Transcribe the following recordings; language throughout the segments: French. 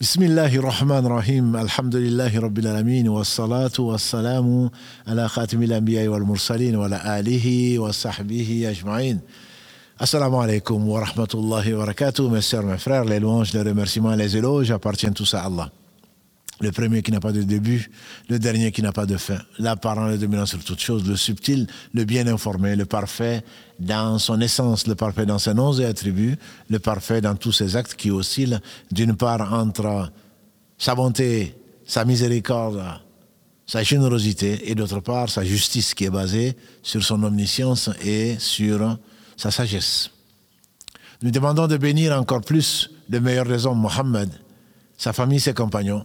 بسم الله الرحمن الرحيم الحمد لله رب العالمين والصلاة والسلام على خاتم الأنبياء والمرسلين وعلى آله وصحبه أجمعين السلام عليكم ورحمة الله وبركاته مسير مفرر للونج لرمرسيمان لزلوج أبارتين تسع الله Le premier qui n'a pas de début, le dernier qui n'a pas de fin, l'apparent, le dominant sur toutes choses, le subtil, le bien informé, le parfait dans son essence, le parfait dans ses noms et attributs, le parfait dans tous ses actes qui oscillent d'une part entre sa bonté, sa miséricorde, sa générosité et d'autre part sa justice qui est basée sur son omniscience et sur sa sagesse. Nous demandons de bénir encore plus le meilleur des hommes, Mohammed, sa famille, ses compagnons,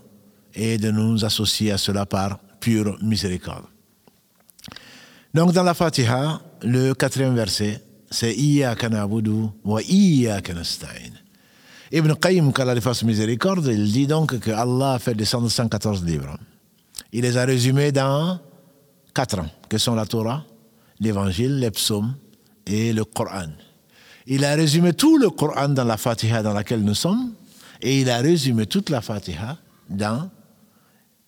et de nous associer à cela par pure miséricorde. Donc dans la Fatiha, le quatrième verset, c'est Iyaka na'budu wa Iyaka nasta'in. Ibn Qayyim, quand il fasse miséricorde, il dit donc que Allah a fait descendre 114 livres. Il les a résumés dans quatre ans, que sont la Torah, l'Évangile, les psaumes et le Coran. Il a résumé tout le Coran dans la Fatiha dans laquelle nous sommes, et il a résumé toute la Fatiha dans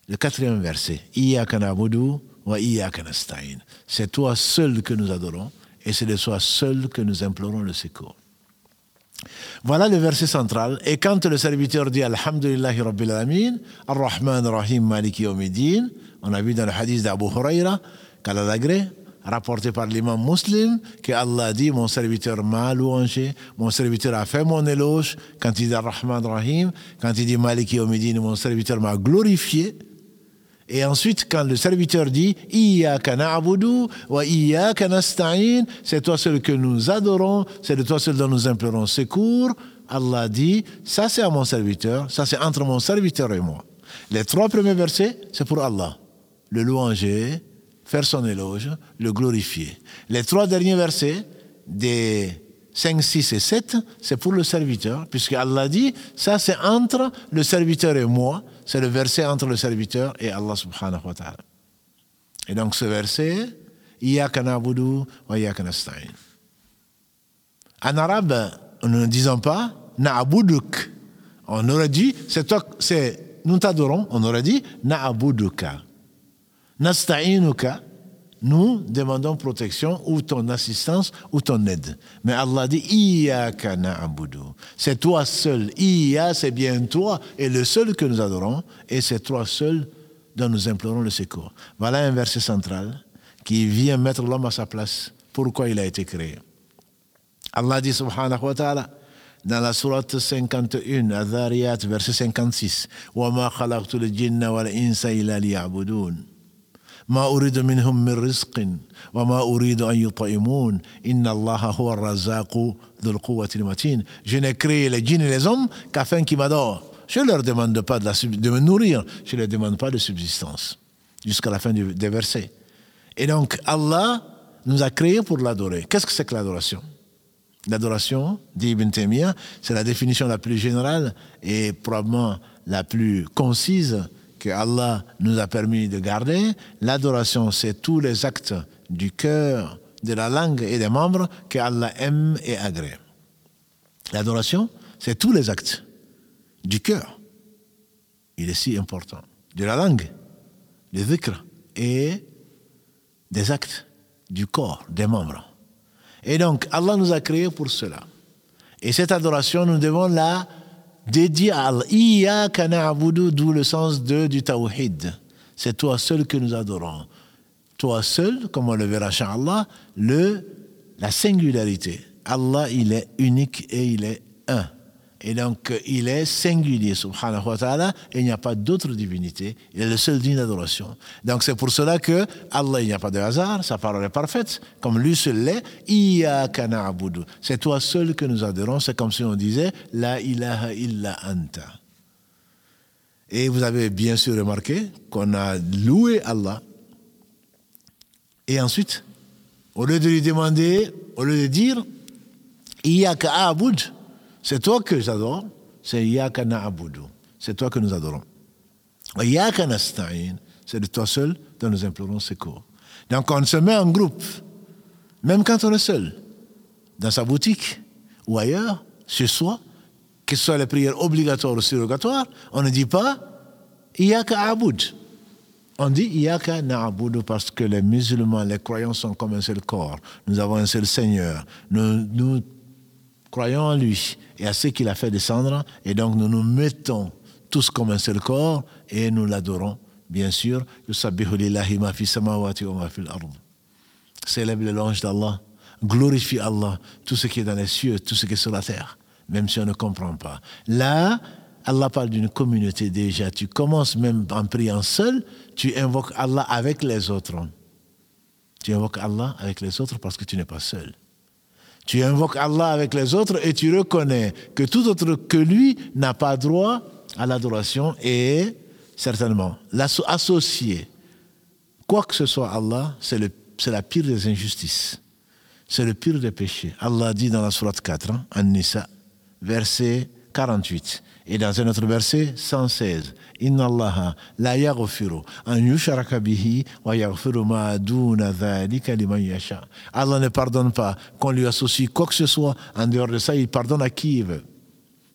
le quatrième verset. C'est toi seul que nous adorons, et c'est de toi seul que nous implorons le secours. Voilà le verset central. Et quand le serviteur dit Alhamdulillahi Rabbil Alamin, Ar-Rahman Rahim Maliki Yawmiddin, on a vu dans le hadith d'Abu Huraira l'agré, rapporté par l'imam muslim, que Allah dit Mon serviteur m'a louangé, mon serviteur a fait mon éloge. Quand il dit Ar-Rahman Rahim, quand il dit Maliki mon serviteur m'a glorifié. Et ensuite, quand le serviteur dit wa c'est toi seul que nous adorons, c'est toi seul dont nous implorons secours, Allah dit Ça c'est à mon serviteur, ça c'est entre mon serviteur et moi. Les trois premiers versets, c'est pour Allah. Le louanger, faire son éloge, le glorifier. Les trois derniers versets, des 5, 6 et 7, c'est pour le serviteur, puisque Allah dit Ça c'est entre le serviteur et moi c'est le verset entre le serviteur et Allah subhanahu wa ta'ala. Et donc ce verset, Iyaka na'budu wa iyaka nasta'in. En arabe, nous ne disons pas na'buduk. On aurait dit, c'est nous t'adorons, on aurait dit na'buduka. Nasta'inuka, nous demandons protection ou ton assistance ou ton aide. Mais Allah dit, C'est toi seul. Iya, c'est bien toi et le seul que nous adorons. Et c'est toi seul dont nous implorons le secours. Voilà un verset central qui vient mettre l'homme à sa place. Pourquoi il a été créé? Allah dit, subhanahu wa ta'ala, dans la sourate 51, Azariyat, verset 56, « Wa ma » ما أريد منهم من رزق وما أريد أن يطعمون إن الله هو الرزاق ذو القوة المتين Je n'ai créé les djinns et les hommes qu'afin qu'ils m'adorent. Je ne leur demande pas de, la, de me nourrir, je ne leur demande pas de subsistance. Jusqu'à la fin du, des versets. Et donc Allah nous a créés pour l'adorer. Qu'est-ce que c'est que l'adoration L'adoration, dit Ibn Taymiyyah, c'est la définition la plus générale et probablement la plus concise que Allah nous a permis de garder. L'adoration, c'est tous les actes du cœur, de la langue et des membres que Allah aime et agrée. L'adoration, c'est tous les actes du cœur. Il est si important. De la langue, des dhikr et des actes du corps, des membres. Et donc, Allah nous a créés pour cela. Et cette adoration, nous devons la dédié à Allah. d'où le sens de, du tawhid. C'est toi seul que nous adorons. Toi seul, comme on le verra Allah, le, la singularité. Allah, il est unique et il est un. Et donc, il est singulier, subhanahu wa ta'ala, il n'y a pas d'autre divinité. Il est le seul digne d'adoration. Donc, c'est pour cela que Allah, il n'y a pas de hasard, sa parole est parfaite, comme lui seul l'est. C'est toi seul que nous adorons. C'est comme si on disait La ilaha illa anta. Et vous avez bien sûr remarqué qu'on a loué Allah. Et ensuite, au lieu de lui demander, au lieu de dire, Iyaka abud, c'est toi que j'adore, c'est Yaka Na'abudu. C'est toi que nous adorons. Yaka Nasta'in, c'est de toi seul dont nous implorons secours. Donc on se met en groupe, même quand on est seul, dans sa boutique ou ailleurs, chez soi, que ce soit les prières obligatoires ou surrogatoires, on ne dit pas Iyaka Aboud. On dit Iyaka Na'aboud parce que les musulmans, les croyants sont comme un seul corps. Nous avons un seul Seigneur. Nous croyons en lui et à ce qu'il a fait descendre. Et donc nous nous mettons tous comme un seul corps et nous l'adorons. Bien sûr, célèbre le l'ange d'Allah, glorifie Allah, tout ce qui est dans les cieux, tout ce qui est sur la terre même si on ne comprend pas. Là, Allah parle d'une communauté déjà. Tu commences même en priant seul, tu invoques Allah avec les autres. Tu invoques Allah avec les autres parce que tu n'es pas seul. Tu invoques Allah avec les autres et tu reconnais que tout autre que lui n'a pas droit à l'adoration et certainement l'associer. Quoi que ce soit Allah, c'est la pire des injustices. C'est le pire des péchés. Allah dit dans la sourate 4, hein, An-Nisa, verset 48. Et dans un autre verset, 116. Inna Allah la yaghfiru an yushraka wa ma yasha. Allah ne pardonne pas qu'on lui associe quoi que ce soit. En dehors de ça, il pardonne à qui il veut.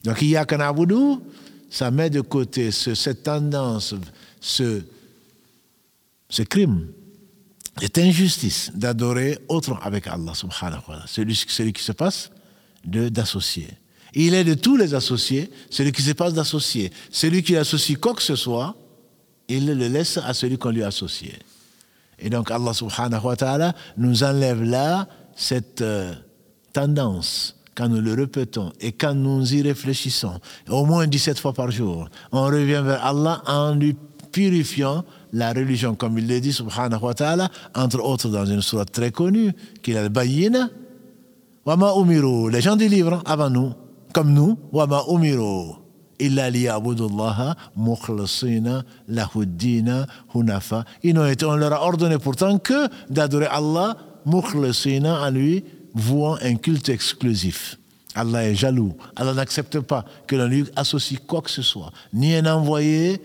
Donc, il y a qu'un aboudou, ça met de côté ce, cette tendance, ce, ce crime, cette injustice d'adorer autre avec Allah subhanahu wa ta'ala. Celui, celui qui se passe d'associer. Il est de tous les associés, celui qui se passe d'associer. Celui qui associe quoi que ce soit, il le laisse à celui qu'on lui a associé. Et donc Allah subhanahu wa ta'ala nous enlève là cette euh, tendance quand nous le répétons et quand nous y réfléchissons, au moins 17 fois par jour, on revient vers Allah en lui purifiant la religion, comme il le dit, subhanahu wa ta'ala, entre autres dans une sourate très connue, qu'il a le bayina, les gens du avant nous, comme nous, وَمَا أُمِرُوا إِلَّا لِيَعْبُدُوا اللَّهَ مُخْلَصِينَ لَهُ الدِّينَ هُنَفَا Ils ont été, on leur a ordonné pourtant que d'adorer Allah mukhlasina en lui vouant un culte exclusif. Allah est jaloux. Allah n'accepte pas que l'on lui associe quoi que ce soit, ni un envoyé,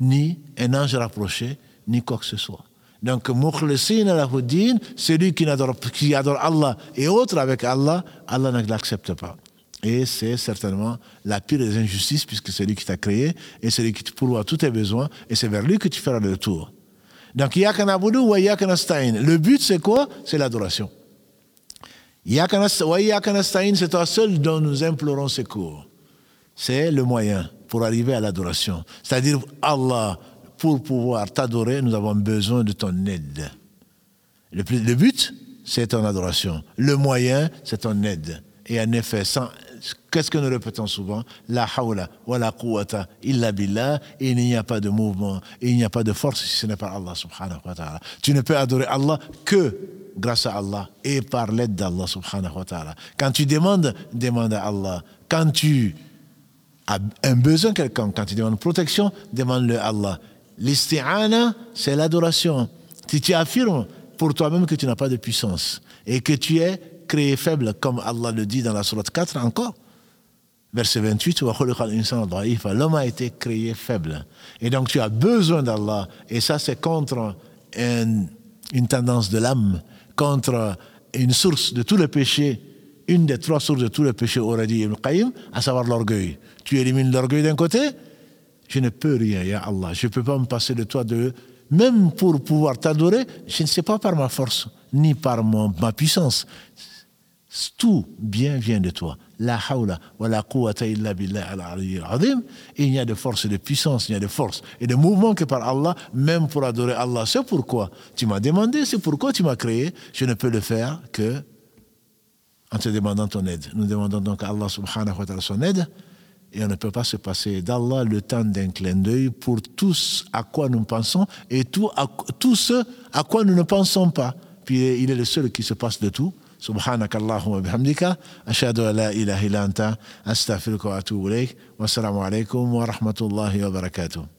ni un ange rapproché, ni quoi que ce soit. Donc, mukhlasina lahuddin, celui qui adore, qui adore Allah et autres avec Allah, Allah ne l'accepte pas. Et c'est certainement la pire des injustices, puisque c'est lui qui t'a créé, et c'est lui qui te pourvoit tous tes besoins, et c'est vers lui que tu feras le retour. Donc, Yakanabudu wa Yakanastain. Le but, c'est quoi? C'est l'adoration. Yakanastain, c'est toi seul dont nous implorons secours. C'est le moyen pour arriver à l'adoration. C'est-à-dire, Allah, pour pouvoir t'adorer, nous avons besoin de ton aide. Le but, c'est ton adoration. Le moyen, c'est ton aide. Et en effet, sans, qu'est-ce que nous répétons souvent? La hawla wa la quwwata illa billah. Il n'y a pas de mouvement, il n'y a pas de force si ce n'est pas Allah subhanahu wa ta'ala. Tu ne peux adorer Allah que grâce à Allah et par l'aide d'Allah subhanahu wa ta'ala. Quand tu demandes, demande à Allah. Quand tu as un besoin quelconque, quand tu demandes protection, demande-le à Allah. L'isti'ana, c'est l'adoration. Si tu affirmes pour toi-même que tu n'as pas de puissance et que tu es créé faible, comme Allah le dit dans la Sourate 4 encore. Verset 28, l'homme a été créé faible. Et donc tu as besoin d'Allah. Et ça, c'est contre une, tendance de l'âme, contre une source de tous les péchés, une des trois sources de tous les péchés, aurait dit Ibn Qayyim, à savoir l'orgueil. Tu élimines l'orgueil d'un côté, je ne peux rien, ya Allah. Je ne peux pas me passer de toi de. Même pour pouvoir t'adorer, je ne sais pas par ma force, ni par ma puissance. Tout bien vient de toi. La hawla wa la quwwata illa billah al-azim. Il n'y a de force et de puissance, il n'y a de force et de mouvement que par Allah, même pour adorer Allah. C'est pourquoi tu m'as demandé, c'est pourquoi tu m'as créé. Je ne peux le faire que en te demandant ton aide. Nous demandons donc à Allah subhanahu wa ta'ala son aide. Et on ne peut pas se passer d'Allah le temps d'un clin d'œil pour tous à quoi nous pensons et tout, à, tout ce à quoi nous ne pensons pas. Puis il est le seul qui se passe de tout. سبحانك اللهم وبحمدك أشهد أن لا إله إلا أنت أستغفرك وأتوب إليك والسلام عليكم ورحمة الله وبركاته.